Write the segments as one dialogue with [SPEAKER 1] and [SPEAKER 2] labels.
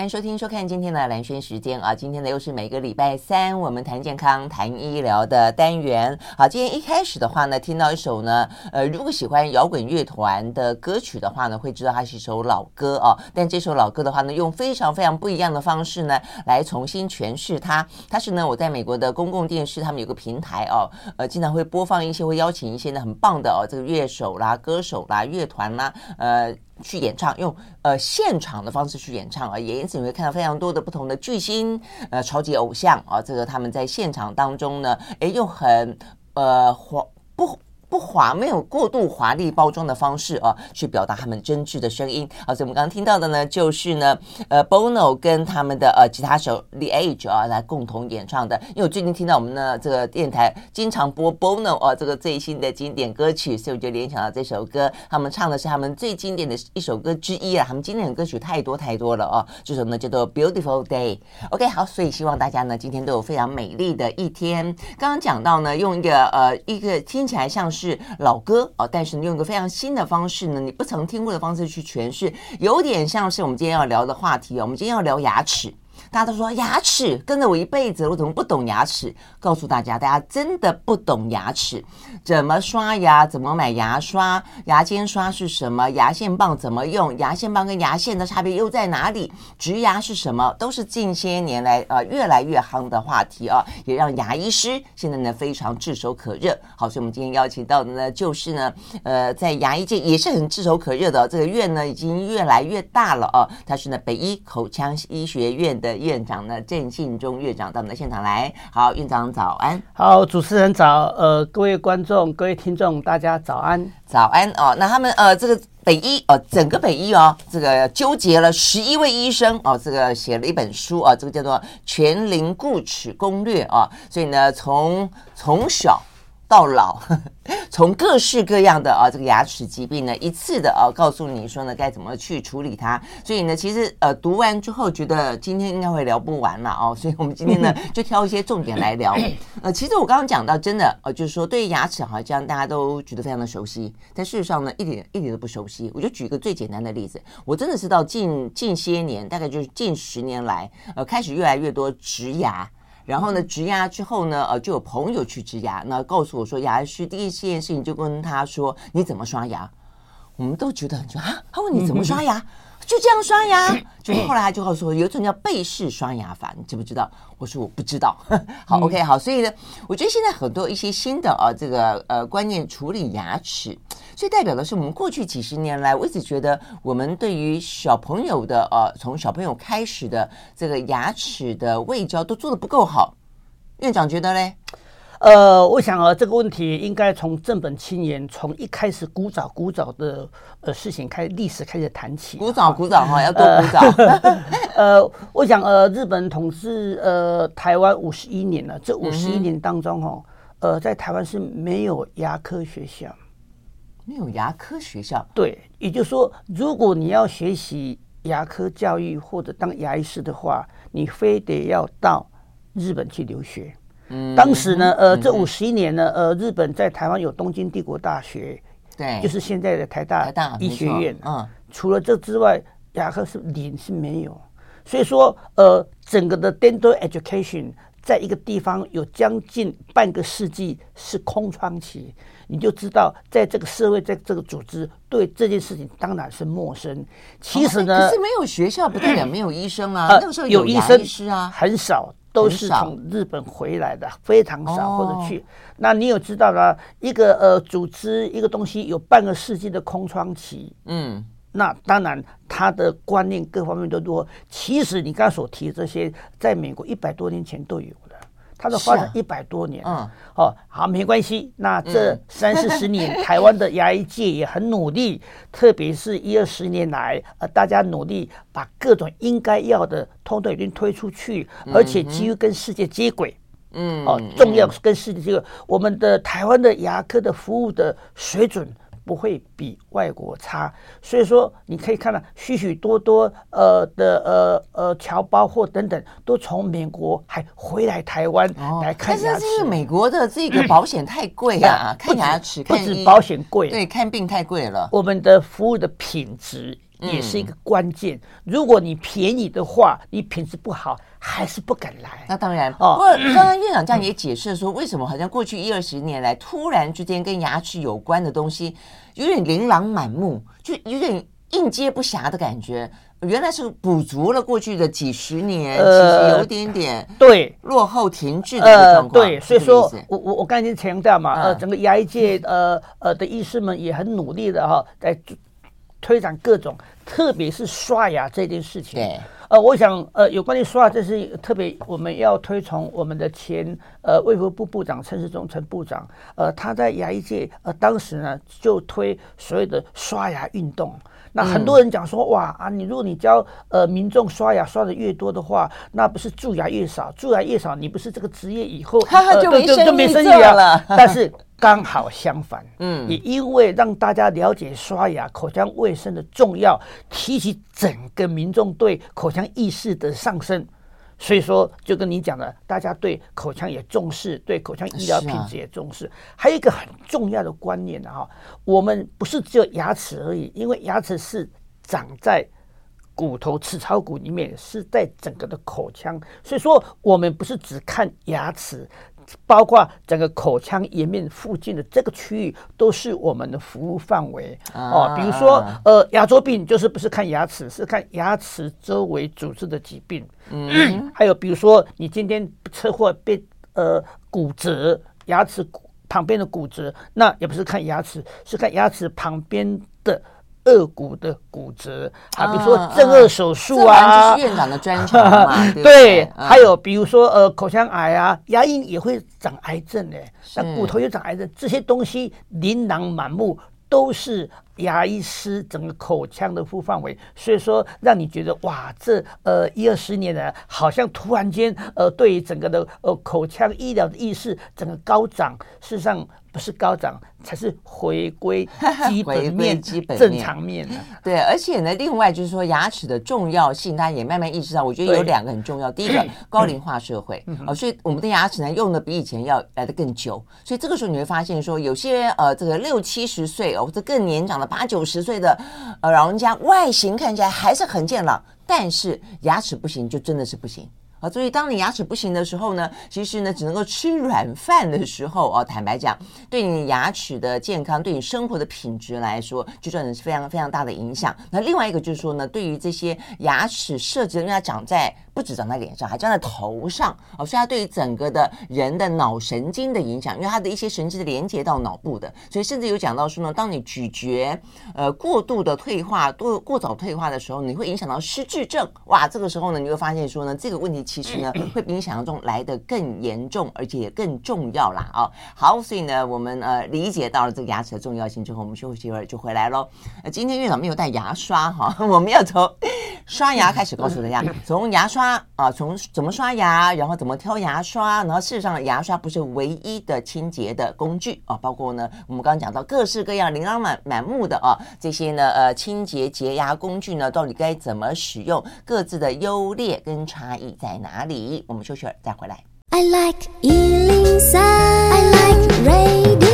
[SPEAKER 1] 欢迎收听收看今天的蓝轩时间啊！今天呢又是每个礼拜三我们谈健康、谈医疗的单元。好，今天一开始的话呢，听到一首呢，呃，如果喜欢摇滚乐团的歌曲的话呢，会知道它是一首老歌哦。但这首老歌的话呢，用非常非常不一样的方式呢，来重新诠释它。它是呢，我在美国的公共电视，他们有个平台哦，呃，经常会播放一些，会邀请一些呢很棒的哦，这个乐手啦、歌手啦、乐团啦，呃。去演唱，用呃现场的方式去演唱啊，也因此你会看到非常多的不同的巨星，呃，超级偶像啊，这个他们在现场当中呢，诶，又很呃活不。不华，没有过度华丽包装的方式啊，去表达他们真挚的声音。好，所以我们刚刚听到的呢，就是呢，呃，Bono 跟他们的呃吉他手 The Edge 啊来共同演唱的。因为我最近听到我们的这个电台经常播 Bono 啊这个最新的经典歌曲，所以我就联想到这首歌。他们唱的是他们最经典的一首歌之一啊，他们经典的歌曲太多太多了啊。这首呢叫做 Beautiful Day。OK，好，所以希望大家呢今天都有非常美丽的一天。刚刚讲到呢，用一个呃一个听起来像是。是老歌啊，但是你用一个非常新的方式呢，你不曾听过的方式去诠释，有点像是我们今天要聊的话题啊。我们今天要聊牙齿。大家都说牙齿跟着我一辈子，我怎么不懂牙齿？告诉大家，大家真的不懂牙齿，怎么刷牙，怎么买牙刷，牙间刷是什么，牙线棒怎么用，牙线棒跟牙线的差别又在哪里？植牙是什么？都是近些年来呃越来越夯的话题啊，也让牙医师现在呢非常炙手可热。好，所以我们今天邀请到的呢就是呢呃在牙医界也是很炙手可热的这个院呢已经越来越大了啊，他是呢北医口腔医学院的。院长呢，郑信忠院长到我们的现场来。好，院长早安。
[SPEAKER 2] 好，主持人早。呃，各位观众、各位听众，大家早安。
[SPEAKER 1] 早安哦。那他们呃，这个北医哦，整个北医哦，这个纠结了十一位医生哦，这个写了一本书啊，这个叫做《全龄固齿攻略》啊。所以呢，从从小。到老，从各式各样的啊这个牙齿疾病呢，一次的啊告诉你说呢该怎么去处理它。所以呢，其实呃读完之后觉得今天应该会聊不完了哦。所以我们今天呢 就挑一些重点来聊。呃，其实我刚刚讲到真的呃，就是说对于牙齿好像大家都觉得非常的熟悉，但事实上呢一点一点都不熟悉。我就举一个最简单的例子，我真的是到近近些年，大概就是近十年来，呃开始越来越多植牙。然后呢，植牙之后呢，呃，就有朋友去植牙，那告诉我说，牙医师第一件事情就跟他说，你怎么刷牙？我们都觉得很奇怪啊，他问你怎么刷牙？就这样刷牙，就是后来他就告诉我，有一种叫背式刷牙法，你知不知道？我说我不知道。好，OK，好，所以呢，我觉得现在很多一些新的啊，这个呃观念处理牙齿，所以代表的是我们过去几十年来，我一直觉得我们对于小朋友的呃，从小朋友开始的这个牙齿的卫教都做的不够好。院长觉得嘞？
[SPEAKER 2] 呃，我想啊，这个问题应该从正本清源，从一开始古早古早的呃事情开历史开始谈起。
[SPEAKER 1] 古早古早哈，要多古早。
[SPEAKER 2] 呃，我想呃，日本统治呃台湾五十一年了，这五十一年当中哈，呃，在台湾是没有牙科学校，
[SPEAKER 1] 没有牙科学校。
[SPEAKER 2] 对，也就是说，如果你要学习牙科教育或者当牙医师的话，你非得要到日本去留学。嗯，当时呢，呃，这五十一年呢，呃，日本在台湾有东京帝国大学，
[SPEAKER 1] 对，
[SPEAKER 2] 就是现在的台大医学院。嗯，除了这之外，雅克是零是没有。所以说，呃，整个的 dental education 在一个地方有将近半个世纪是空窗期，你就知道，在这个社会，在这个组织对这件事情当然是陌生。其实呢，
[SPEAKER 1] 可是没有学校不代表没有医生啊，那个时候有牙医师啊，
[SPEAKER 2] 很少。都是从日本回来的，非常少或者去。那你有知道的一个呃组织一个东西有半个世纪的空窗期，嗯，那当然他的观念各方面都多。其实你刚才所提的这些，在美国一百多年前都有。它的发展一百多年，嗯，哦，好，没关系。那这三四十年，台湾的牙医界也很努力，特别是一二十年来，呃，大家努力把各种应该要的通通已经推出去，而且几乎跟世界接轨，嗯，哦，重要是跟世界接轨。我们的台湾的牙科的服务的水准。不会比外国差，所以说你可以看到许许多多呃的呃呃侨胞或等等都从美国还回来台湾来看牙齿。
[SPEAKER 1] 但是因为美国的这个保险太贵啊，看牙齿
[SPEAKER 2] 不止保险贵，
[SPEAKER 1] 对，看病太贵了。
[SPEAKER 2] 我们的服务的品质也是一个关键。嗯、如果你便宜的话，你品质不好，还是不敢来。
[SPEAKER 1] 那当然哦。不过刚刚院长这样也解释说，为什么好像过去一二十年来，突然之间跟牙齿有关的东西有点琳琅满目，就有点应接不暇的感觉。原来是补足了过去的几十年，呃、其实有点点对落后停滞的一个状况。
[SPEAKER 2] 呃、对，所以说我我我刚才已经强调嘛，呃，整个牙医界呃呃的医师们也很努力的哈，在推展各种，特别是刷牙这件事情。对，呃，我想呃，有关于刷牙，这是特别我们要推崇我们的前呃卫福部部长陈世忠陈部长，呃，他在牙医界呃当时呢就推所谓的刷牙运动。那很多人讲说，哇啊，你如果你教呃民众刷牙刷的越多的话，那不是蛀牙越少，蛀牙越少，你不是这个职业以后
[SPEAKER 1] 呃就没就就没生意了。
[SPEAKER 2] 但是刚好相反，嗯，也因为让大家了解刷牙口腔卫生的重要，提起整个民众对口腔意识的上升。所以说，就跟你讲的，大家对口腔也重视，对口腔医疗品质也重视。还有一个很重要的观念的哈，我们不是只有牙齿而已，因为牙齿是长在骨头齿槽骨里面，是在整个的口腔。所以说，我们不是只看牙齿。包括整个口腔颜面附近的这个区域都是我们的服务范围哦。比如说，呃，牙周病就是不是看牙齿，是看牙齿周围组织的疾病。嗯，还有比如说，你今天车祸被呃骨折，牙齿旁边的骨折，那也不是看牙齿，是看牙齿旁边的。顎骨的骨折啊，比如说正颚手术啊，
[SPEAKER 1] 啊就是院长的专长嘛。
[SPEAKER 2] 对，嗯、还有比如说呃口腔癌啊，牙龈也会长癌症的，那骨头也长癌症，这些东西琳琅满目，都是牙医师整个口腔的服务范围。所以说，让你觉得哇，这呃一二十年来，好像突然间呃对于整个的呃口腔医疗的意识整个高涨，事实上。不是高涨，才是回归基本面、基本正常面。
[SPEAKER 1] 对，而且呢，另外就是说牙齿的重要性，大家也慢慢意识到。我觉得有两个很重要。第一个，高龄化社会哦，所以我们的牙齿呢用的比以前要来的更久。所以这个时候你会发现说，有些呃这个六七十岁哦，或者更年长的八九十岁的呃老人家，外形看起来还是很健朗，但是牙齿不行，就真的是不行。啊，所以当你牙齿不行的时候呢，其实呢，只能够吃软饭的时候，哦，坦白讲，对你牙齿的健康，对你生活的品质来说，就算是非常非常大的影响。那另外一个就是说呢，对于这些牙齿设计，因为它长在。不止长在脸上，还长在头上哦，所以它对于整个的人的脑神经的影响，因为它的一些神经是连接到脑部的，所以甚至有讲到说呢，当你咀嚼呃过度的退化、过过早退化的时候，你会影响到失智症。哇，这个时候呢，你会发现说呢，这个问题其实呢会比你想象中来的更严重，而且也更重要啦啊、哦。好，所以呢，我们呃理解到了这个牙齿的重要性之后，我们休息一会儿就回来喽。呃，今天院长没有带牙刷哈，我们要从刷牙开始告诉大家，从牙刷。刷啊，从怎么刷牙，然后怎么挑牙刷，然后事实上牙刷不是唯一的清洁的工具啊，包括呢，我们刚刚讲到各式各样琳琅满满目的啊这些呢呃清洁洁牙工具呢，到底该怎么使用，各自的优劣跟差异在哪里？我们休息会儿再回来。I like 103, I like radio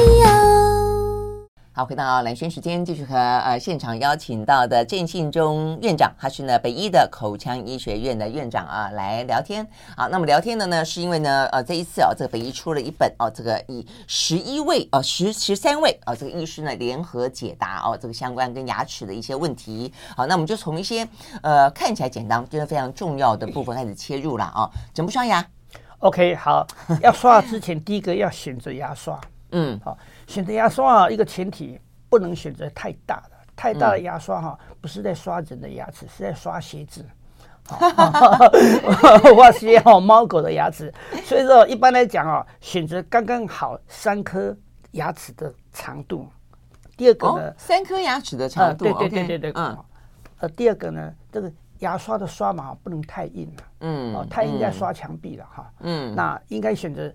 [SPEAKER 1] 好，回到蓝轩时间，继续和呃现场邀请到的郑信忠院长，他是呢北医的口腔医学院的院长啊，来聊天。好，那么聊天的呢，是因为呢，呃，这一次啊，这个北医出了一本哦，这个以十一位哦十十三位啊，这个医师呢联合解答哦，这个相关跟牙齿的一些问题。好，那我们就从一些呃看起来简单，就是非常重要的部分开始切入了啊。怎么刷牙
[SPEAKER 2] ？OK，好，要刷之前第一个要选择牙刷。嗯，好。选择牙刷啊，一个前提不能选择太大的，太大的牙刷哈，不是在刷人的牙齿，是在刷鞋子，哇鞋好猫狗的牙齿。所以说，一般来讲啊，选择刚刚好三颗牙齿的长度。第二个呢，
[SPEAKER 1] 三颗牙齿的长度，
[SPEAKER 2] 对对对对对，嗯，呃，第二个呢，这个牙刷的刷毛不能太硬了，嗯，哦，太硬在刷墙壁了哈，嗯，那应该选择。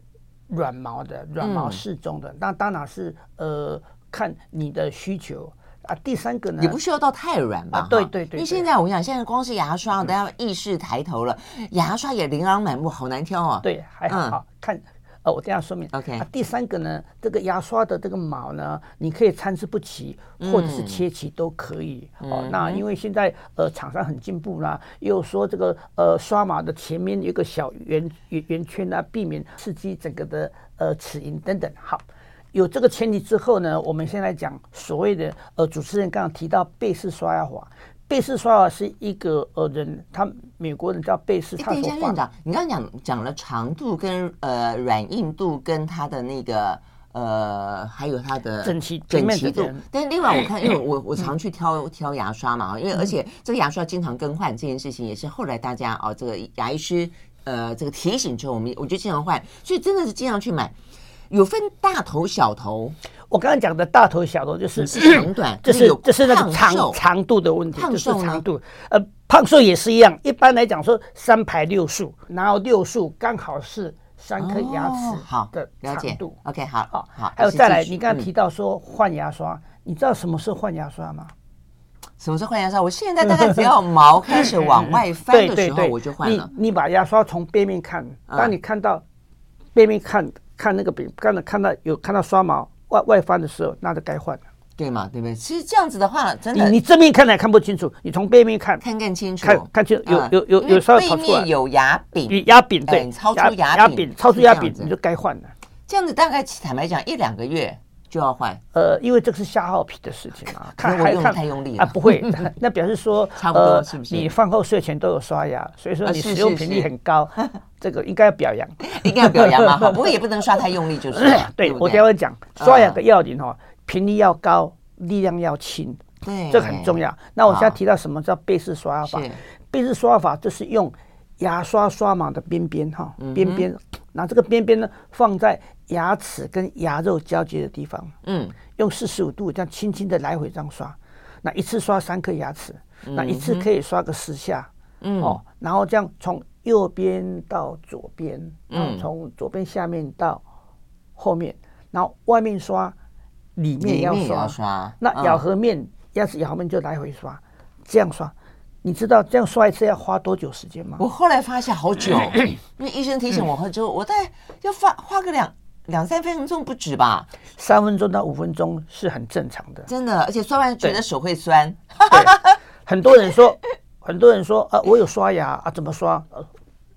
[SPEAKER 2] 软毛的，软毛适中的，那、嗯、当然是呃，看你的需求啊。第三个呢，
[SPEAKER 1] 也不需要到太软吧？
[SPEAKER 2] 啊、对对对，对。
[SPEAKER 1] 因为现在我跟你讲，现在光是牙刷，大家意识抬头了，嗯、牙刷也琳琅满目，好难挑啊。
[SPEAKER 2] 对，还好，嗯、看呃，我这样说明。
[SPEAKER 1] OK，
[SPEAKER 2] 啊，第三个呢，这个牙刷的这个毛呢，你可以参差不齐，或者是切齐都可以。嗯、哦，那因为现在呃厂商很进步啦，又说这个呃刷毛的前面有一个小圆圆圆圈啊，避免刺激整个的呃齿龈等等。好，有这个前提之后呢，我们现在讲所谓的呃主持人刚刚提到贝氏刷牙法。贝氏刷啊是一个呃人，他美国人叫贝氏。他说：“
[SPEAKER 1] 院长，你刚刚讲讲了长度跟呃软硬度跟它的那个呃还有它的
[SPEAKER 2] 整齐
[SPEAKER 1] 整齐度。但是另外我看，因为我我常去挑挑牙刷嘛，因为而且这个牙刷经常更换这件事情，也是后来大家哦这个牙医师呃这个提醒之后，我们我就经常换，所以真的是经常去买。有分大头小头。”
[SPEAKER 2] 我刚刚讲的大头小头就是
[SPEAKER 1] 长短，
[SPEAKER 2] 这是这是那个长长度的问题，就是长度。呃，胖瘦也是一样。一般来讲说三排六束，然后六束刚好是三颗牙齿好的长度。
[SPEAKER 1] OK，好，好，好。
[SPEAKER 2] 还有再来，你刚刚提到说换牙刷，你知道什么是换牙刷吗？
[SPEAKER 1] 什么是换牙刷？我现在大概只要毛开始往外翻的 时候，我就换了。
[SPEAKER 2] 你你把牙刷从背面看，当你看到背面看看那个边，刚才看到有看到刷毛。外外翻的时候，那就该换了，
[SPEAKER 1] 对嘛？对不对？其实这样子的话，真的，
[SPEAKER 2] 你你正面看来看不清楚，你从背面看，
[SPEAKER 1] 看更清楚，
[SPEAKER 2] 看看清楚，有有有有稍微跑出来，
[SPEAKER 1] 有牙柄，
[SPEAKER 2] 牙柄对，
[SPEAKER 1] 超出牙
[SPEAKER 2] 牙柄，超出牙柄，你就该换了。
[SPEAKER 1] 这样子大概坦白讲，一两个月就要换。
[SPEAKER 2] 呃，因为这个是消耗品的事情啊，
[SPEAKER 1] 看还用太用力
[SPEAKER 2] 啊？不会，那表示说差不多是不是？你饭后睡前都有刷牙，所以说你使用频率很高。这个应该要表扬，
[SPEAKER 1] 应该要表扬嘛，哈，不过也不能刷太用力，就是。
[SPEAKER 2] 对，我待会讲刷牙的要领哦，频率要高，力量要轻，
[SPEAKER 1] 对，
[SPEAKER 2] 这很重要。那我现在提到什么叫背式刷牙法？背式刷牙法就是用牙刷刷毛的边边哈，边边，那这个边边呢放在牙齿跟牙肉交接的地方，嗯，用四十五度这样轻轻的来回这样刷，那一次刷三颗牙齿，那一次可以刷个十下，嗯，哦，然后这样从。右边到左边，嗯，从左边下面到后面，然后外面刷，里面也要刷，刷那咬合面，牙齿咬合面就来回刷，这样刷，你知道这样刷一次要花多久时间吗？
[SPEAKER 1] 我后来发现好久，因为医生提醒我后之后，我大概要花花个两两三分钟不止吧，
[SPEAKER 2] 三分钟到五分钟是很正常的，
[SPEAKER 1] 真的，而且刷完觉得手会酸，
[SPEAKER 2] 很多人说。很多人说啊，我有刷牙啊，怎么刷？呃，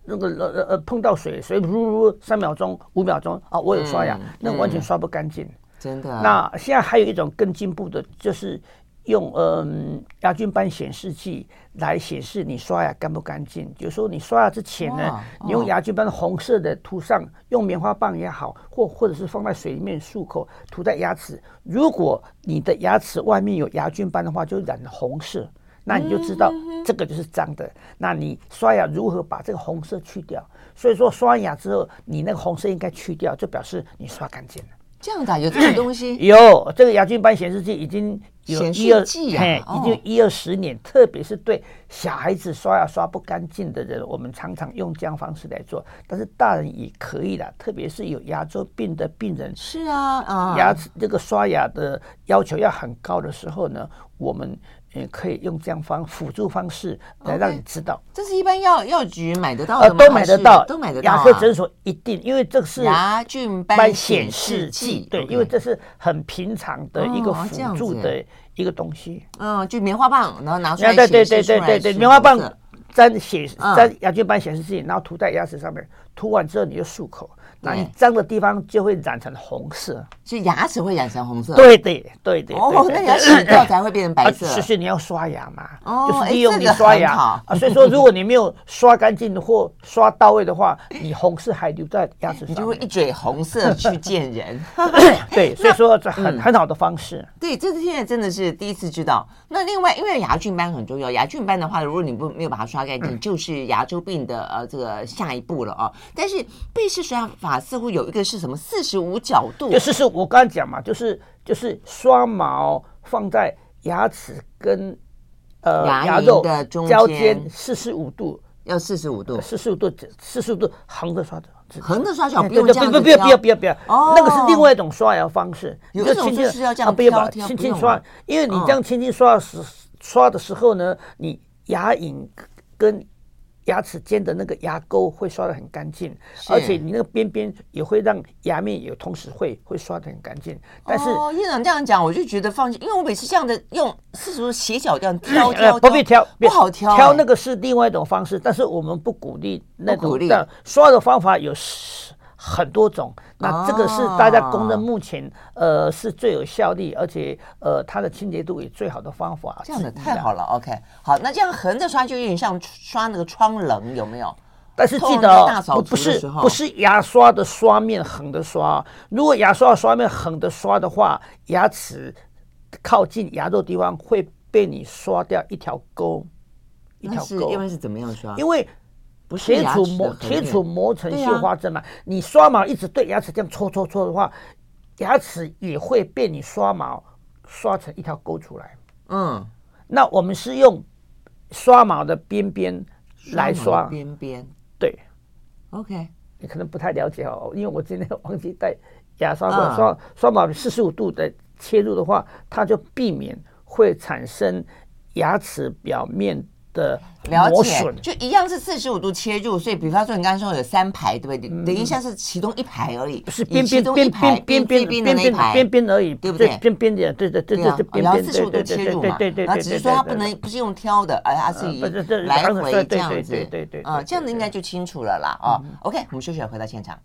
[SPEAKER 2] 那个呃呃碰到水，水噜噜三秒钟、五秒钟啊，我有刷牙，嗯、那完全刷不干净。
[SPEAKER 1] 真的。
[SPEAKER 2] 那现在还有一种更进步的，就是用嗯牙菌斑显示器来显示你刷牙干不干净。有时候你刷牙之前呢，哦、你用牙菌斑红色的涂上，用棉花棒也好，或或者是放在水里面漱口，涂在牙齿。如果你的牙齿外面有牙菌斑的话，就染红色。那你就知道这个就是脏的。那你刷牙如何把这个红色去掉？所以说刷完牙之后，你那个红色应该去掉，就表示你刷干净了。
[SPEAKER 1] 这样的有这种东西？
[SPEAKER 2] 有这个牙菌斑显示器已经有一二已经一二十年。特别是对小孩子刷牙刷不干净的人，我们常常用这样方式来做。但是大人也可以的，特别是有牙周病的病人。
[SPEAKER 1] 是啊，啊，
[SPEAKER 2] 牙齿这个刷牙的要求要很高的时候呢，我们。也可以用这样方辅助方式来让你知道，okay,
[SPEAKER 1] 这是一般药药局买得到的吗？
[SPEAKER 2] 呃，都买得到，
[SPEAKER 1] 都买得到。
[SPEAKER 2] 牙科诊所一定，因为这是
[SPEAKER 1] 牙菌斑显示器，
[SPEAKER 2] 对，因为这是很平常的一个辅助的一个东西。
[SPEAKER 1] 嗯，就棉花棒，然后拿出来，
[SPEAKER 2] 对对对对对对，棉花棒沾显沾牙菌斑显示器，然后涂在牙齿上面，涂完之后你就漱口。那你脏的地方就会染成红色，
[SPEAKER 1] 所以牙齿会染成红色。
[SPEAKER 2] 对对对对。
[SPEAKER 1] 哦，那你要洗掉才会变成白色。
[SPEAKER 2] 是是你要刷牙嘛，哦就是利用你刷牙啊。所以说，如果你没有刷干净或刷到位的话，你红色还留在牙齿上，
[SPEAKER 1] 你就会一嘴红色去见人。
[SPEAKER 2] 对，所以说这很很好的方式。
[SPEAKER 1] 对，这是现在真的是第一次知道。那另外，因为牙菌斑很重要，牙菌斑的话，如果你不没有把它刷干净，就是牙周病的呃这个下一步了啊。但是贝氏刷牙法。似乎有一个是什么四十五角度？
[SPEAKER 2] 就四十五，我刚才讲嘛，就是就是刷毛放在牙齿跟呃牙肉的交间四十五度，
[SPEAKER 1] 要四十五度，
[SPEAKER 2] 四十五度，四十五度横着刷的，
[SPEAKER 1] 横着刷小不用这样，
[SPEAKER 2] 不不要不要不要不要，那个是另外一种刷牙方式，
[SPEAKER 1] 有一种就是要这样
[SPEAKER 2] 不要把轻轻刷，因为你这样轻轻刷时刷的时候呢，你牙龈跟牙齿间的那个牙沟会刷得很干净，而且你那个边边也会让牙面也同时会会刷得很干净。但是
[SPEAKER 1] 哦，院长这样讲，我就觉得放心，因为我每次这样的用四十度斜角这样挑 挑，
[SPEAKER 2] 不必挑，
[SPEAKER 1] 不好挑，欸，
[SPEAKER 2] 挑那个是另外一种方式，但是我们不鼓励那种的刷的方法有很多种，那这个是大家公认目前呃是最有效率，而且呃它的清洁度也最好的方法。
[SPEAKER 1] 这样的太好了，OK，好，那这样横着刷就有点像刷那个窗棱，有没有？
[SPEAKER 2] 但是记得哦，不是不是牙刷的刷面横的刷，如果牙刷的刷面横的刷的话，牙齿靠近牙肉地方会被你刷掉一条沟，一条沟。
[SPEAKER 1] 因为是怎么样刷？
[SPEAKER 2] 因为。铁杵磨铁杵磨成绣花针嘛，啊、你刷毛一直对牙齿这样搓搓搓的话，牙齿也会被你刷毛刷成一条沟出来。嗯，那我们是用刷毛的边边来刷。
[SPEAKER 1] 边边。
[SPEAKER 2] 对
[SPEAKER 1] ，OK，
[SPEAKER 2] 你可能不太了解哦，因为我今天忘记带牙刷过刷刷毛四十五度的切入的话，它就避免会产生牙齿表面。的
[SPEAKER 1] 了解，就一样是四十五度切入，所以比方说你刚刚说有三排，对不对？等一下是其中一排而已，
[SPEAKER 2] 不是边边边边边边边边边边而已，对不对？边边的，对对对对对，
[SPEAKER 1] 然后四十五度切入嘛，然后只是说它不能不是用挑的，而它是以来回这样子，对对对，啊，这样子应该就清楚了啦，哦，OK，我们休息了，回到现场。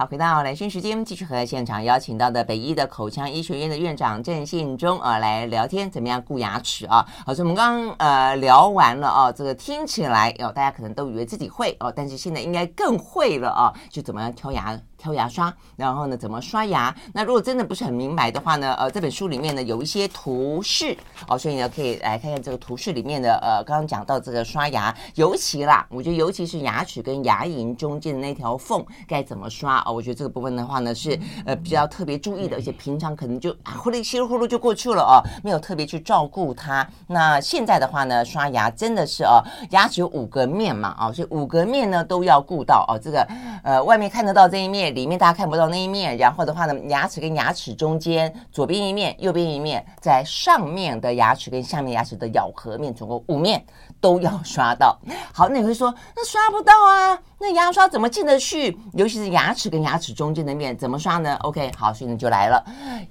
[SPEAKER 1] 好，回到兰萱时间，继续和现场邀请到的北医的口腔医学院的院长郑信忠啊来聊天，怎么样固牙齿啊？好，所以我们刚刚呃聊完了啊，这个听起来哦，大家可能都以为自己会哦，但是现在应该更会了啊，就怎么样挑牙。挑牙刷，然后呢，怎么刷牙？那如果真的不是很明白的话呢，呃，这本书里面呢有一些图示哦，所以呢可以来看看这个图示里面的呃，刚刚讲到这个刷牙，尤其啦，我觉得尤其是牙齿跟牙龈中间的那条缝该怎么刷哦，我觉得这个部分的话呢是呃比较特别注意的，而且平常可能就啊呼噜稀里呼噜就过去了哦，没有特别去照顾它。那现在的话呢，刷牙真的是哦，牙齿有五个面嘛啊，所以五个面呢都要顾到哦，这个呃外面看得到这一面。里面大家看不到那一面，然后的话呢，牙齿跟牙齿中间左边一面，右边一面，在上面的牙齿跟下面牙齿的咬合面，总共五面都要刷到。好，那你会说，那刷不到啊？那牙刷怎么进得去？尤其是牙齿跟牙齿中间的面，怎么刷呢？OK，好，所以呢就来了，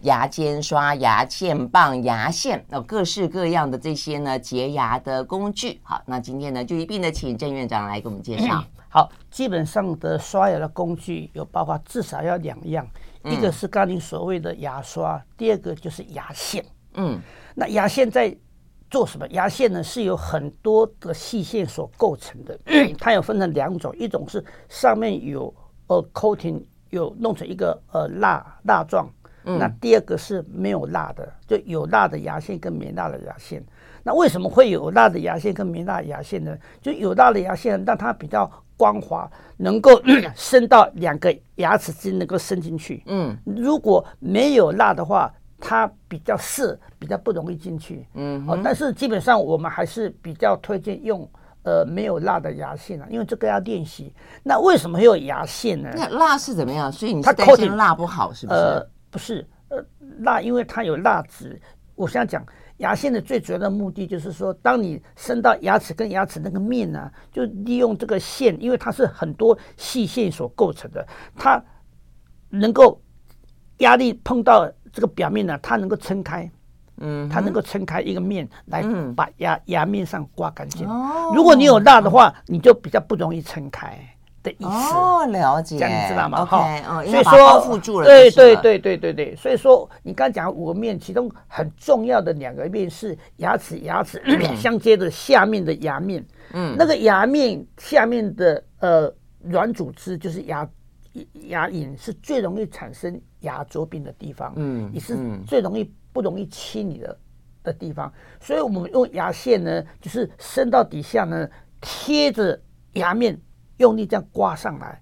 [SPEAKER 1] 牙尖刷、牙线棒、牙线，那各式各样的这些呢洁牙的工具。好，那今天呢就一并的请郑院长来给我们介绍。
[SPEAKER 2] 好，基本上的刷牙的工具有包括至少要两样，嗯、一个是刚才所谓的牙刷，第二个就是牙线。嗯，那牙线在做什么？牙线呢是由很多的细线所构成的，嗯、它有分成两种，一种是上面有呃 coating 有弄成一个呃蜡蜡状，嗯、那第二个是没有蜡的，就有蜡的牙线跟没蜡的牙线。那为什么会有蜡的牙线跟没蜡牙线呢？就有蜡的牙线让它比较。光滑，能够 伸到两个牙齿之间，能够伸进去。嗯，如果没有蜡的话，它比较涩，比较不容易进去。嗯哼，哦，但是基本上我们还是比较推荐用呃没有蜡的牙线啊，因为这个要练习。那为什么会有牙线呢？
[SPEAKER 1] 那蜡是怎么样？所以你是担心蜡不好是不是？
[SPEAKER 2] 呃，不是，呃，蜡因为它有蜡质。我想讲。牙线的最主要的目的就是说，当你伸到牙齿跟牙齿那个面呢、啊，就利用这个线，因为它是很多细线所构成的，它能够压力碰到这个表面呢、啊，它能够撑开，嗯，它能够撑开一个面来把牙牙面上刮干净。哦，如果你有蜡的话，你就比较不容易撑开。的意思。
[SPEAKER 1] 哦，了解，
[SPEAKER 2] 这样你知道吗？好，
[SPEAKER 1] 所以说，
[SPEAKER 2] 对对对对对对，所以说你刚才讲五个面，其中很重要的两个面是牙齿牙齿相接的下面的牙面，嗯，那个牙面下面的呃软组织就是牙牙龈，是最容易产生牙周病的地方，嗯，也是最容易不容易清理的的地方，所以我们用牙线呢，就是伸到底下呢，贴着牙面。用力这样刮上来，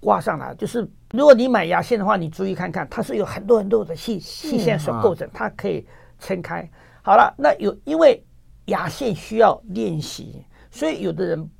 [SPEAKER 2] 刮上来，就是如果你买牙线的话，你注意看看，它是有很多很多的细细线所构成，它可以撑开。好了，那有因为牙线需要练习，所以有的人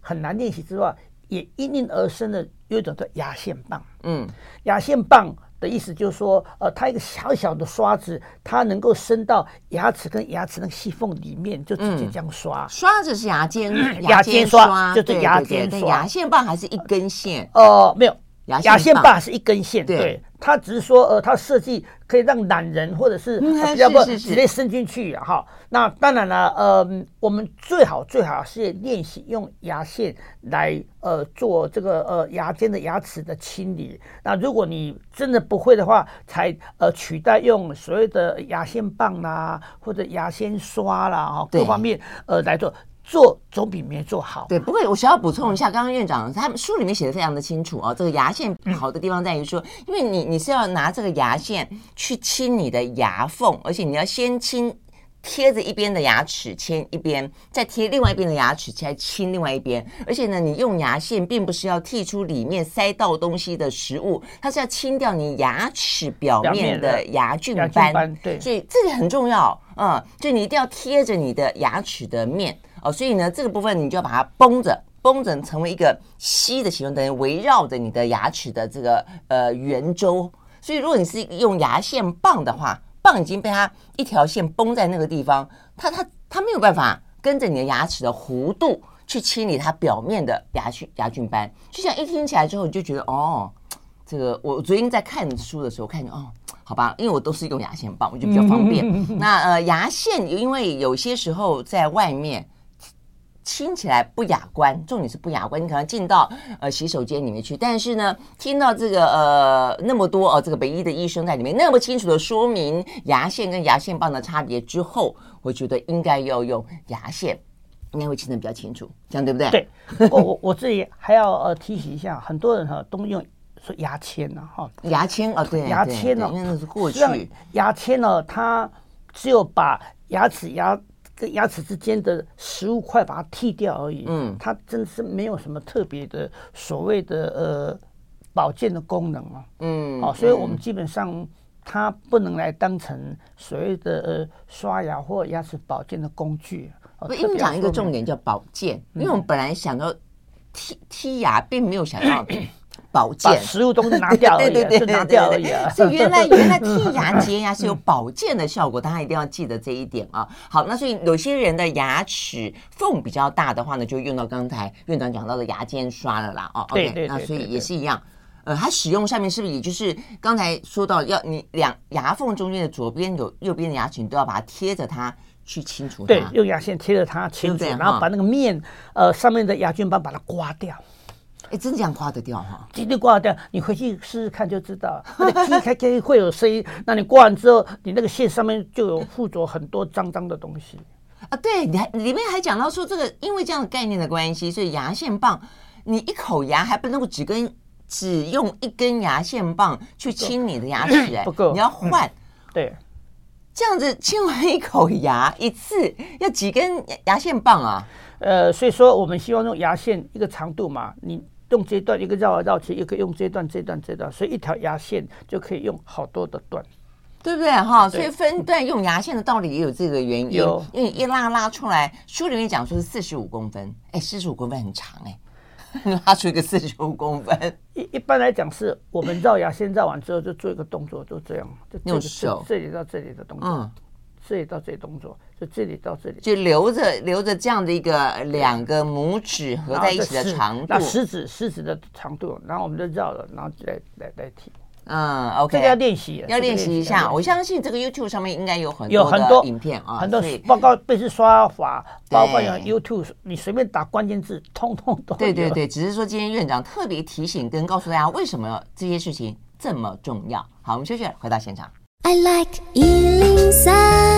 [SPEAKER 2] 很难练习之外，也因应而生的有一种叫牙线棒。嗯，牙线棒的意思就是说，呃，它一个小小的刷子，它能够伸到牙齿跟牙齿那个细缝里面，就直接这样刷。
[SPEAKER 1] 嗯、刷子是牙尖，
[SPEAKER 2] 牙尖刷，就是牙尖刷。
[SPEAKER 1] 牙线棒还是一根线？
[SPEAKER 2] 哦、呃，没有。牙线棒是一根线，对，它只是说，呃，它设计可以让懒人或者是比较不直接伸进去哈。那当然了，呃，我们最好最好是练习用牙线来呃做这个呃牙间的牙齿的清理。那如果你真的不会的话，才呃取代用所谓的牙线棒啦，或者牙线刷啦，哈，各方面呃来做。做总比没做好。对，
[SPEAKER 1] 不过我需要补充一下，刚刚院长他们书里面写的非常的清楚哦。这个牙线好的地方在于说，因为你你是要拿这个牙线去清你的牙缝，而且你要先清贴着一边的牙齿，清一边，再贴另外一边的牙齿，再清另外一边。而且呢，你用牙线并不是要剔出里面塞到东西的食物，它是要清掉你牙齿表面的牙菌斑。对，所以这个很重要。嗯，就你一定要贴着你的牙齿的面。哦，所以呢，这个部分你就要把它绷着，绷着成为一个吸的形状，等于围绕着你的牙齿的这个呃圆周。所以，如果你是用牙线棒的话，棒已经被它一条线绷在那个地方，它它它没有办法跟着你的牙齿的弧度去清理它表面的牙菌牙菌斑。就像一听起来之后，你就觉得哦，这个我昨天在看书的时候看见哦，好吧，因为我都是用牙线棒，我就比较方便。那呃，牙线因为有些时候在外面。听起来不雅观，重点是不雅观。你可能进到呃洗手间里面去，但是呢，听到这个呃那么多呃这个北医的医生在里面那么清楚的说明牙线跟牙线棒的差别之后，我觉得应该要用牙线，应该会听得比较清楚，这样对不对？
[SPEAKER 2] 对，我我我自己还要呃提醒一下，很多人哈都用说牙签呢哈，
[SPEAKER 1] 牙签啊、哦，对，
[SPEAKER 2] 牙签呢、哦，
[SPEAKER 1] 因为那是过去，
[SPEAKER 2] 牙签呢，它只有把牙齿牙。跟牙齿之间的食物块把它剔掉而已，嗯，它真的是没有什么特别的所谓的呃保健的功能啊，嗯，好、哦，所以我们基本上它不能来当成所谓的呃刷牙或牙齿保健的工具。
[SPEAKER 1] 我跟你讲一个重点叫保健，嗯、因为我们本来想要剔剔牙，并没有想要。保健
[SPEAKER 2] 把食物都是拿掉而已，对对对，拿掉而已啊。
[SPEAKER 1] 所以原来原来剔牙洁牙是有保健的效果，大家一定要记得这一点啊。好，那所以有些人的牙齿缝比较大的话呢，就用到刚才院长讲到的牙尖刷了啦。哦，
[SPEAKER 2] 对对，
[SPEAKER 1] 那所以也是一样。呃，它使用上面是不是也就是刚才说到，要你两牙缝中间的左边有右边的牙齿，你都要把它贴着它去清除它。
[SPEAKER 2] 对，用牙线贴着它清除，然后把那个面呃上面的牙菌斑把它刮掉。
[SPEAKER 1] 哎，真这样刮得掉哈？
[SPEAKER 2] 真的刮得掉，你回去试试看就知道。那个剔开开会有声音，那你刮完之后，你那个线上面就有附着很多脏脏的东西
[SPEAKER 1] 啊。对，你还里面还讲到说，这个因为这样的概念的关系，所以牙线棒，你一口牙还不能够只跟只用一根牙线棒去清你的牙齿，哎，
[SPEAKER 2] 不够，
[SPEAKER 1] 你要换。
[SPEAKER 2] 对，
[SPEAKER 1] 这样子清完一口牙一次要几根牙线棒啊？
[SPEAKER 2] 呃，所以说我们希望用牙线一个长度嘛，你。用这段一个绕来绕去，也可以用这段、这段、这段，所以一条牙线就可以用好多的段，
[SPEAKER 1] 对不对？哈，所以分段用牙线的道理也有这个原因。有，因为一拉拉出来，书里面讲说是四十五公分，哎，四十五公分很长哎，拉出一个四十五公分。
[SPEAKER 2] 一一般来讲是我们绕牙线绕完之后就做一个动作，就这样，就用手这里到这里的动作。嗯。这里到这里动作，就这里到这里，
[SPEAKER 1] 就留着留着这样的一个两个拇指合在一起的长度，
[SPEAKER 2] 那食指食指的长度，然后我们就绕了，然后来来来提。
[SPEAKER 1] 嗯，OK，
[SPEAKER 2] 这个要练习，
[SPEAKER 1] 要练习一下。我相信这个 YouTube 上面应该有很多有很多影片啊，
[SPEAKER 2] 很多报告背式刷法，包括 YouTube，你随便打关键字，通通都
[SPEAKER 1] 对对对。只是说今天院长特别提醒跟告诉大家，为什么这些事情这么重要。好，我们休息，回到现场。I like 103,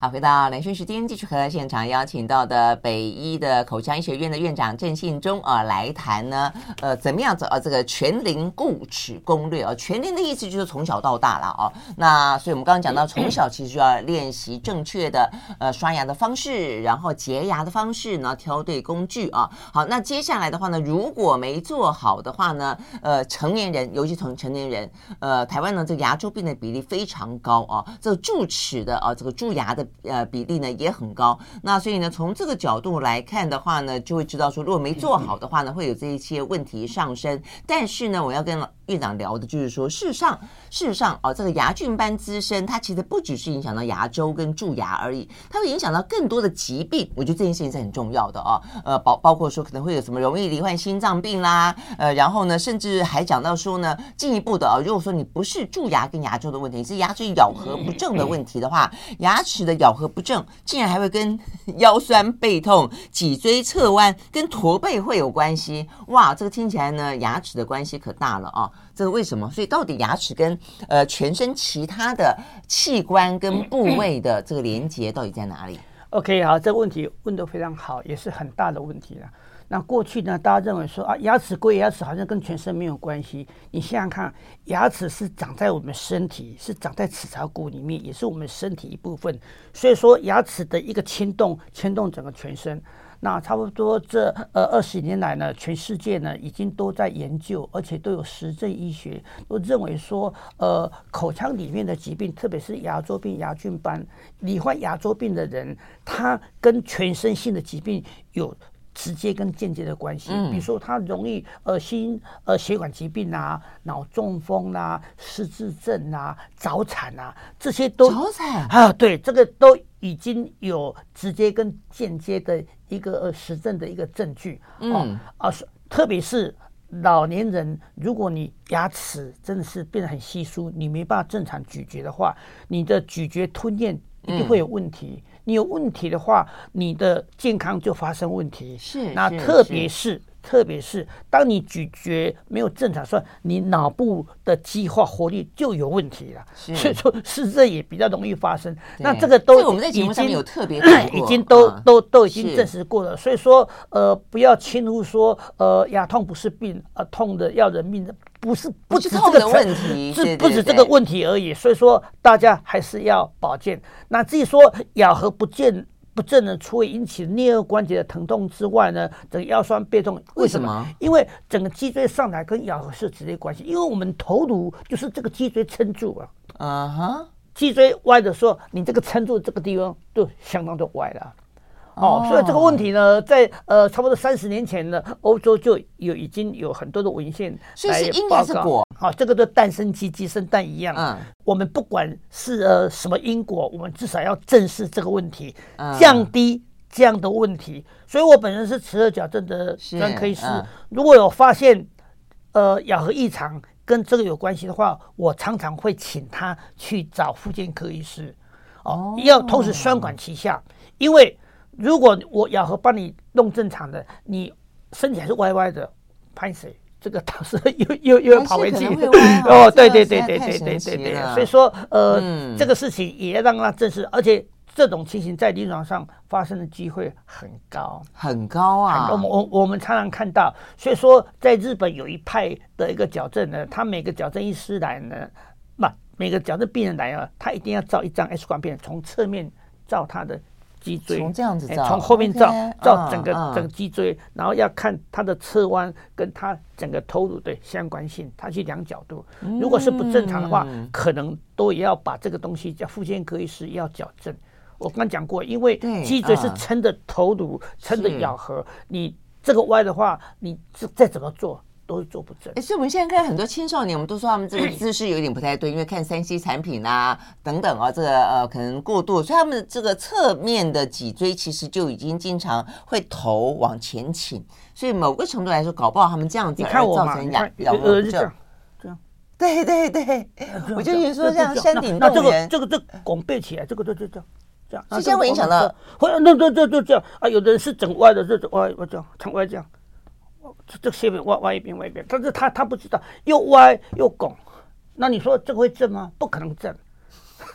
[SPEAKER 1] 好，回到连线时间，继续和现场邀请到的北医的口腔医学院的院长郑信忠啊来谈呢，呃，怎么样走啊这个全龄固齿攻略啊？全龄的意思就是从小到大了啊。那所以我们刚刚讲到，从小其实就要练习正确的呃刷牙的方式，然后洁牙的方式，呢挑对工具啊。好，那接下来的话呢，如果没做好的话呢，呃，成年人，尤其从成年人，呃，台湾呢这个牙周病的比例非常高啊，这个蛀齿的啊，这个蛀牙的。呃比例呢也很高。那所以呢，从这个角度来看的话呢，就会知道说，如果没做好的话呢，会有这一些问题上升。但是呢，我要跟院长聊的就是说，事实上，事实上哦，这个牙菌斑滋生，它其实不只是影响到牙周跟蛀牙而已，它会影响到更多的疾病。我觉得这件事情是很重要的哦。呃，包包括说可能会有什么容易罹患心脏病啦，呃，然后呢，甚至还讲到说呢，进一步的啊、如果说你不是蛀牙跟牙周的问题，是牙齿咬合不正的问题的话，牙齿的咬合不正，竟然还会跟 腰酸背痛、脊椎侧弯跟驼背会有关系。哇，这个听起来呢，牙齿的关系可大了啊、这是为什么？所以到底牙齿跟呃全身其他的器官跟部位的这个连接到底在哪里
[SPEAKER 2] ？OK，好，这个问题问得非常好，也是很大的问题了。那过去呢，大家认为说啊，牙齿归牙齿，好像跟全身没有关系。你想想看，牙齿是长在我们身体，是长在齿槽骨里面，也是我们身体一部分。所以说，牙齿的一个牵动，牵动整个全身。那差不多这呃二十年来呢，全世界呢已经都在研究，而且都有实证医学都认为说，呃，口腔里面的疾病，特别是牙周病、牙菌斑，罹患牙周病的人，他跟全身性的疾病有。直接跟间接的关系，比如说他容易呃心呃血管疾病啊、脑中风啊、失智症啊、早产啊，这些都
[SPEAKER 1] 早产
[SPEAKER 2] 啊，对，这个都已经有直接跟间接的一个呃实证的一个证据。嗯啊，特别是老年人，如果你牙齿真的是变得很稀疏，你没办法正常咀嚼的话，你的咀嚼吞咽一定会有问题。你有问题的话，你的健康就发生问题。
[SPEAKER 1] 是，
[SPEAKER 2] 那特别是。特别是当你咀嚼没有正常算，你脑部的激化活力就有问题了。所以说失智也比较容易发生。那这个都
[SPEAKER 1] 我们在节目上面有特别
[SPEAKER 2] 已经都都都已经证实过了。所以说呃不要轻忽说呃牙痛不是病，呃痛的要人命的不是不止这个
[SPEAKER 1] 问题，
[SPEAKER 2] 是不止这个问题而已。所以说大家还是要保健。那至于说咬合不健。不正呢，除了引起颞颌关节的疼痛之外呢，这个腰酸背痛为什么？因为整个脊椎上来跟咬合是直接关系，因为我们头颅就是这个脊椎撑住了。啊哈，脊椎歪的时候，你这个撑住这个地方就相当的歪了。哦，所以这个问题呢，在呃差不多三十年前呢，欧洲就有已经有很多的文献来报告。好，这个的诞生鸡鸡生蛋一样。嗯，我们不管是呃什么因果，我们至少要正视这个问题，降低这样的问题。所以我本人是齿顎矫正的专科医师，如果有发现呃咬合异常跟这个有关系的话，我常常会请他去找复健科医师。哦，要同时双管齐下，因为。如果我咬合帮你弄正常的，你身体还是歪歪的，拍谁？这个倒是又又又要跑回去 哦，对对对对对对对对，所以说呃，嗯、这个事情也要让他正视，而且这种情形在临床上发生的机会很高，
[SPEAKER 1] 很高啊。
[SPEAKER 2] 我们我我们常常看到，所以说在日本有一派的一个矫正呢，他每个矫正医师来呢，不，每个矫正病人来啊，他一定要照一张 X 光片，从侧面照他的。脊椎
[SPEAKER 1] 从这样子照，
[SPEAKER 2] 从后面照照整个整个脊椎，然后要看它的侧弯跟它整个头颅的相关性，它去量角度。如果是不正常的话，可能都也要把这个东西叫复健科医师要矫正。我刚讲过，因为脊椎是撑着头颅，撑着咬合，你这个歪的话，你再怎么做。都是做不正。哎，
[SPEAKER 1] 所以我们现在看很多青少年，我们都说他们这个姿势有点不太对，因为看三 C 产品啊等等啊，这个呃可能过度，所以他们这个侧面的脊椎其实就已经经常会头往前倾，所以某个程度来说，搞不好他们这样子
[SPEAKER 2] 你看我
[SPEAKER 1] 造成咬咬合不正。
[SPEAKER 2] 这样，
[SPEAKER 1] 对对对，我就说这样山顶洞人，
[SPEAKER 2] 那这个这个这拱背起来，这个这这这样这样，
[SPEAKER 1] 这样会影响到，
[SPEAKER 2] 会那这这这这样啊，有的人是整歪的，这整歪我这样，整歪这样。这这斜边歪歪一边歪一边，但是他他不知道又歪又拱，那你说这个会正吗？不可能正，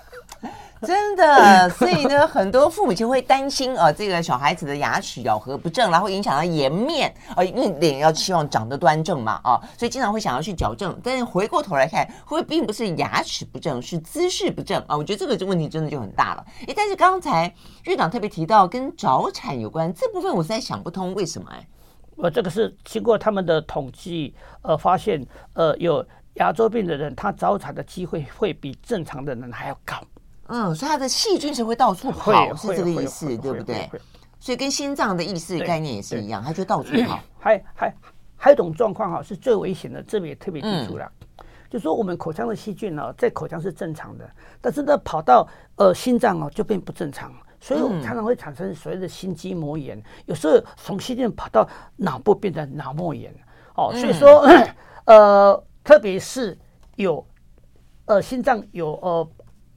[SPEAKER 1] 真的。所以呢，很多父母亲会担心啊，这个小孩子的牙齿咬合不正，然后影响到颜面啊，因为脸要希望长得端正嘛啊，所以经常会想要去矫正。但是回过头来看，会不会并不是牙齿不正，是姿势不正啊？我觉得这个这问题真的就很大了。诶，但是刚才院长特别提到跟早产有关，这部分我实在想不通为什么哎。
[SPEAKER 2] 呃，这个是经过他们的统计，呃，发现，呃，有牙周病的人，他早产的机会会比正常的人还要高。
[SPEAKER 1] 嗯，所以他的细菌是会到处跑，是这个意思，对不对？所以跟心脏的意思概念也是一样，它就到处跑。
[SPEAKER 2] 还还还有一种状况哈，是最危险的，这边也特别提出了。就说我们口腔的细菌呢，在口腔是正常的，但是呢，跑到呃心脏哦就变不正常，所以我们常常会产生所谓的心肌膜炎。有时候从心电跑到脑部变成脑膜炎哦，所以说 呃，特别是有呃心脏有呃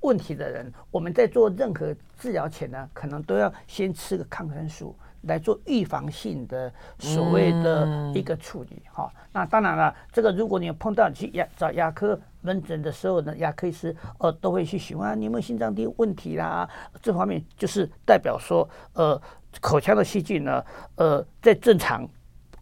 [SPEAKER 2] 问题的人，我们在做任何治疗前呢，可能都要先吃个抗生素。来做预防性的所谓的一个处理哈，嗯、那当然了，这个如果你碰到你去牙找牙科门诊的时候呢，牙科医师呃都会去询问你有没有心脏的问题啦，这方面就是代表说呃口腔的细菌呢呃在正常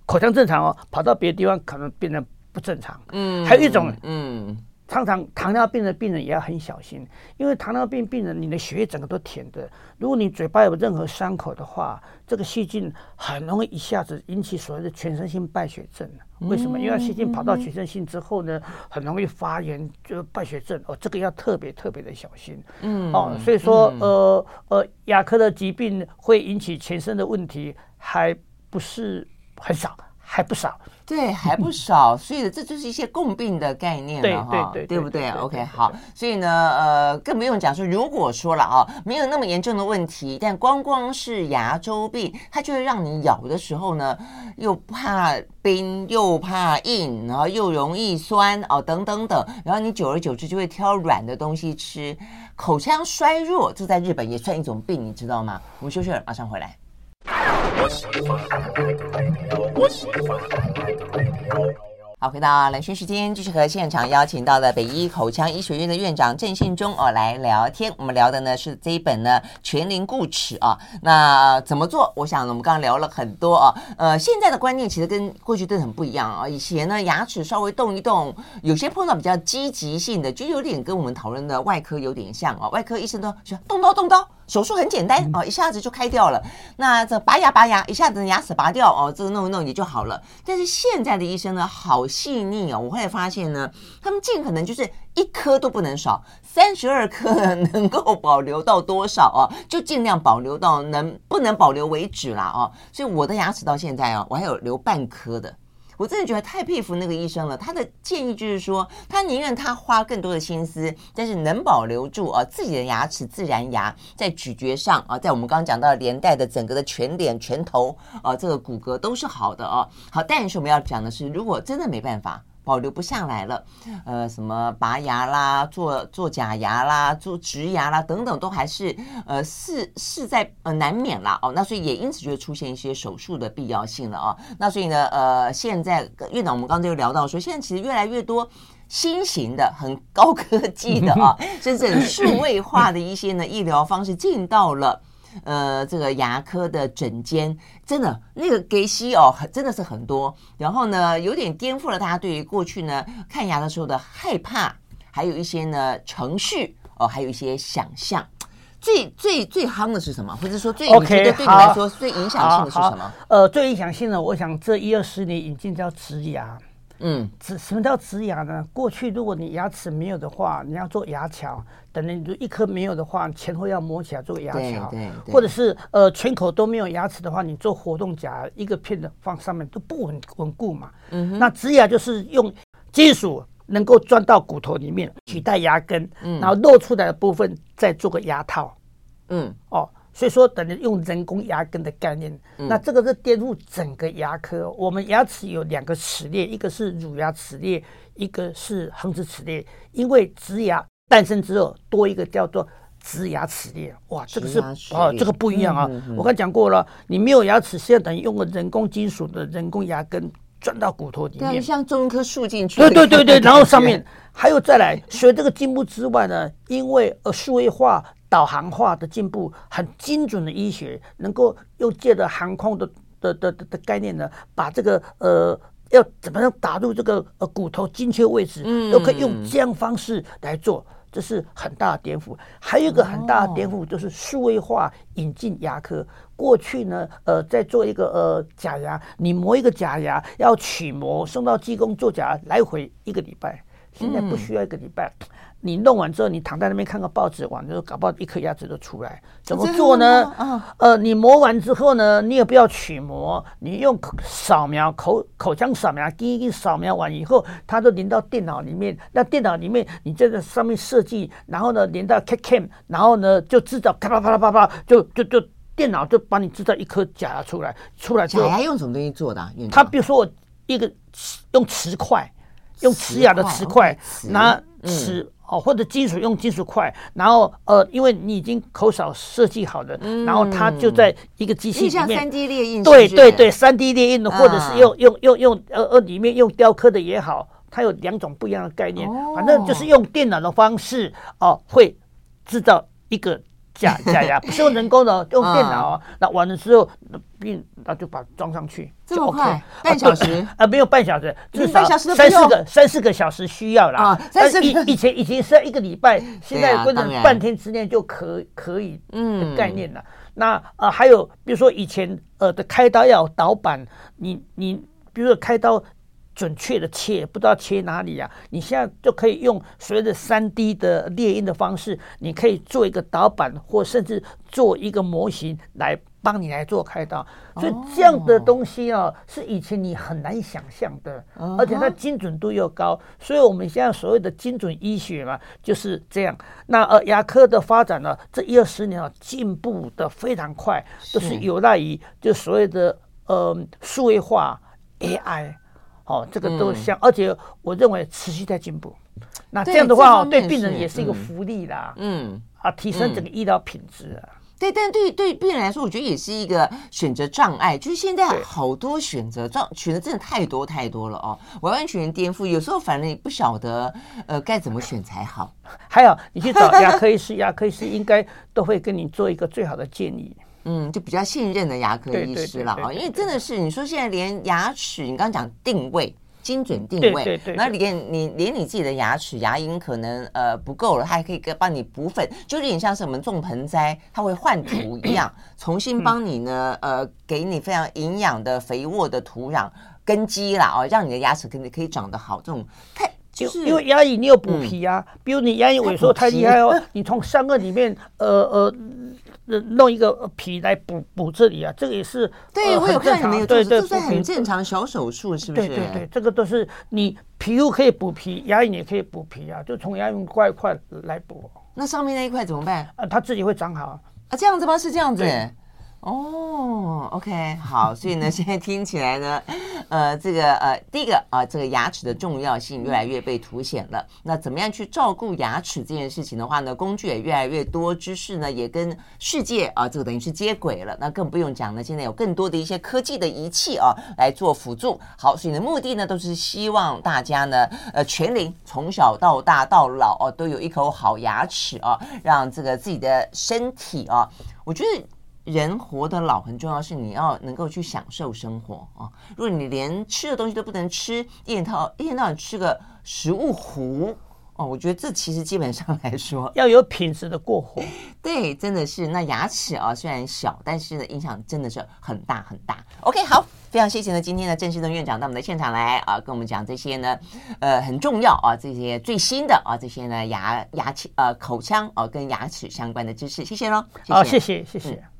[SPEAKER 2] 口腔正常哦，跑到别的地方可能变得不正常，嗯，还有一种嗯。常常糖尿病的病人也要很小心，因为糖尿病病人你的血液整个都甜的，如果你嘴巴有任何伤口的话，这个细菌很容易一下子引起所谓的全身性败血症。为什么？因为细菌跑到全身性之后呢，很容易发炎，就败血症哦，这个要特别特别的小心。嗯，哦，所以说呃呃，牙科的疾病会引起全身的问题，还不是很少。还不少，
[SPEAKER 1] 对，还不少，所以这就是一些共病的概念了哈，对，不对？OK，好，所以呢，呃，更不用讲说，如果说了啊，没有那么严重的问题，但光光是牙周病，它就会让你咬的时候呢，又怕冰，又怕硬，然后又容易酸哦，等等等，然后你久而久之就会挑软的东西吃，口腔衰弱，这在日本也算一种病，你知道吗？我们休息了，马上回来。我喜欢，我喜欢。好，回到兰萱时间，继续和现场邀请到了北医口腔医学院的院长郑信忠哦来聊天。我们聊的呢是这一本呢《全龄固齿》啊。那怎么做？我想我们刚刚聊了很多啊。呃，现在的观念其实跟过去都很不一样啊。以前呢，牙齿稍微动一动，有些碰到比较积极性的，就有点跟我们讨论的外科有点像啊。外科医生都说动刀动刀，手术很简单哦，一下子就开掉了。那这拔牙拔牙，一下子牙齿拔掉哦，这个弄一弄也就好了。但是现在的医生呢，好。细腻哦！我后来发现呢，他们尽可能就是一颗都不能少，三十二颗能够保留到多少啊？就尽量保留到能不能保留为止啦哦！所以我的牙齿到现在啊，我还有留半颗的。我真的觉得太佩服那个医生了。他的建议就是说，他宁愿他花更多的心思，但是能保留住啊自己的牙齿自然牙，在咀嚼上啊，在我们刚刚讲到连带的整个的全脸全头啊，这个骨骼都是好的啊。好，但是我们要讲的是，如果真的没办法。保留不下来了，呃，什么拔牙啦，做做假牙啦，做植牙啦，等等，都还是呃是是在呃难免啦哦，那所以也因此就会出现一些手术的必要性了啊、哦。那所以呢，呃，现在院长我们刚才就聊到说，现在其实越来越多新型的、很高科技的啊，甚至很数位化的一些呢医疗方式进到了。呃，这个牙科的诊间真的那个给息哦，真的是很多。然后呢，有点颠覆了大家对于过去呢看牙的时候的害怕，还有一些呢程序哦，还有一些想象。最最最夯的是什么？或者说最 OK 对你来说最影响性的是什么？
[SPEAKER 2] 呃，最影响性的，我想这一二十年引进叫植牙。嗯，植什么叫植牙呢？过去如果你牙齿没有的话，你要做牙桥，等于你一颗没有的话，前后要磨起来做牙桥。对，对，或者是呃全口都没有牙齿的话，你做活动假一个片的放上面都不稳稳固嘛。那植牙就是用金属能够钻到骨头里面取代牙根，嗯，然后露出来的部分再做个牙套。嗯，哦。所以说，等于用人工牙根的概念，嗯、那这个是颠覆整个牙科。我们牙齿有两个齿列，一个是乳牙齿列，一个是恒齿齿列。因为植牙诞生之后，多一个叫做植牙齿列。哇，这个是哦，这个不一样啊。嗯嗯、我刚讲过了，你没有牙齿，现在等于用了人工金属的人工牙根钻到骨头里面，
[SPEAKER 1] 像种一棵树进去。
[SPEAKER 2] 对对对对，然后上面还有再来，学这个进步之外呢，因为呃数位化。导航化的进步，很精准的医学，能够又借着航空的的的的的概念呢，把这个呃要怎么样打入这个呃骨头精确位置，嗯，都可以用这样方式来做，这是很大的颠覆。还有一个很大的颠覆，就是数位化引进牙科。过去呢，呃，在做一个呃假牙，你磨一个假牙要取模送到技工做假牙，来回一个礼拜，现在不需要一个礼拜。你弄完之后，你躺在那边看个报纸，完之后搞不好一颗牙齿都出来。怎么做呢？呃，你磨完之后呢，你也不要取模，你用扫描口口腔扫描，滴一滴扫描完以后，它都连到电脑里面。那电脑里面，你在这上面设计，然后呢连到 CAD-CAM，然后呢就制造咔啪啪啪啪啪，就就就电脑就帮你制造一颗假牙出来。出来之后，
[SPEAKER 1] 假牙用什么东西做的啊？
[SPEAKER 2] 它比如说我一个用瓷块，用瓷牙的瓷块，拿瓷。嗯哦，或者金属用金属块，然后呃，因为你已经口扫设计好了，嗯、然后它就在一个机器里面，
[SPEAKER 1] 三 D 列印，
[SPEAKER 2] 对对？对，三 D 列印的，或者是用、啊、用用用呃呃里面用雕刻的也好，它有两种不一样的概念，哦、反正就是用电脑的方式哦，会制造一个。假假牙不是用人工的，用电脑啊。那完了之后，并那就把它装上去，
[SPEAKER 1] 这么快，半小时
[SPEAKER 2] 啊？没有半小时，至少三四个三四个小时需要啦啊。但是以以前已经是一个礼拜，现在变成半天之内就可可以的概念了。那呃还有比如说以前呃的开刀要导板，你你比如说开刀。准确的切，不知道切哪里呀、啊？你现在就可以用所谓的三 D 的猎鹰的方式，你可以做一个导板，或甚至做一个模型来帮你来做开刀。所以这样的东西啊，是以前你很难想象的，而且它精准度又高。所以我们现在所谓的精准医学嘛，就是这样。那呃，牙科的发展呢，这一二十年啊，进步的非常快，都是有赖于就所谓的呃数位化 AI。哦，这个都像，嗯、而且我认为持续在进步。那这样的话，对病人也是一个福利啦。嗯，啊，提升整个医疗品质啊。
[SPEAKER 1] 对，但对对病人来说，我觉得也是一个选择障碍。就是现在好多选择，选选择真的太多太多了哦，完完全全颠覆。有时候反正也不晓得呃该怎么选才好。
[SPEAKER 2] 还有，你去找牙科医师，牙科医师应该都会跟你做一个最好的建议。
[SPEAKER 1] 嗯，就比较信任的牙科医师了啊，因为真的是你说现在连牙齿，你刚刚讲定位精准定位，那连你连你自己的牙齿牙龈可能呃不够了，它还可以给帮你补粉，就有点像是我们种盆栽，它会换土一样，重新帮你呢呃给你非常营养的肥沃的土壤根基啦哦，让你的牙齿可以可以长得好，这种太就是
[SPEAKER 2] 因为牙龈你有补皮啊，比如你牙龈萎缩太厉害哦，你从三个里面呃呃。弄一个皮来补补这里啊，这个也是
[SPEAKER 1] 对，我有看你们有做，这算很正常小手术，是不是？
[SPEAKER 2] 对对对，这个都是你皮肤可以补皮，牙龈也可以补皮啊，就从牙龈块一块来补。
[SPEAKER 1] 那上面那一块怎么办？
[SPEAKER 2] 啊，它自己会长好
[SPEAKER 1] 啊，这样子吗？是这样子。哦、，OK，好，所以呢，现在听起来呢，呃，这个呃，第一个啊、这个牙齿的重要性越来越被凸显了。那怎么样去照顾牙齿这件事情的话呢，工具也越来越多，知识呢也跟世界啊、这个等于是接轨了。那更不用讲呢，现在有更多的一些科技的仪器啊来做辅助。好，所以呢，目的呢都是希望大家呢，呃，全龄从小到大到老哦、都有一口好牙齿啊，让这个自己的身体啊，我觉得。人活得老很重要，是你要能够去享受生活啊！如果你连吃的东西都不能吃，一天到一天到晚吃个食物糊哦，我觉得这其实基本上来说
[SPEAKER 2] 要有品质的过活。
[SPEAKER 1] 对，真的是那牙齿啊，虽然小，但是呢，影响真的是很大很大。OK，好，非常谢谢呢，今天的郑世东院长到我们的现场来啊，跟我们讲这些呢，呃，很重要啊，这些最新的啊，这些呢牙牙齿呃口腔啊跟牙齿相关的知识，谢谢喽。
[SPEAKER 2] 好，谢谢谢谢。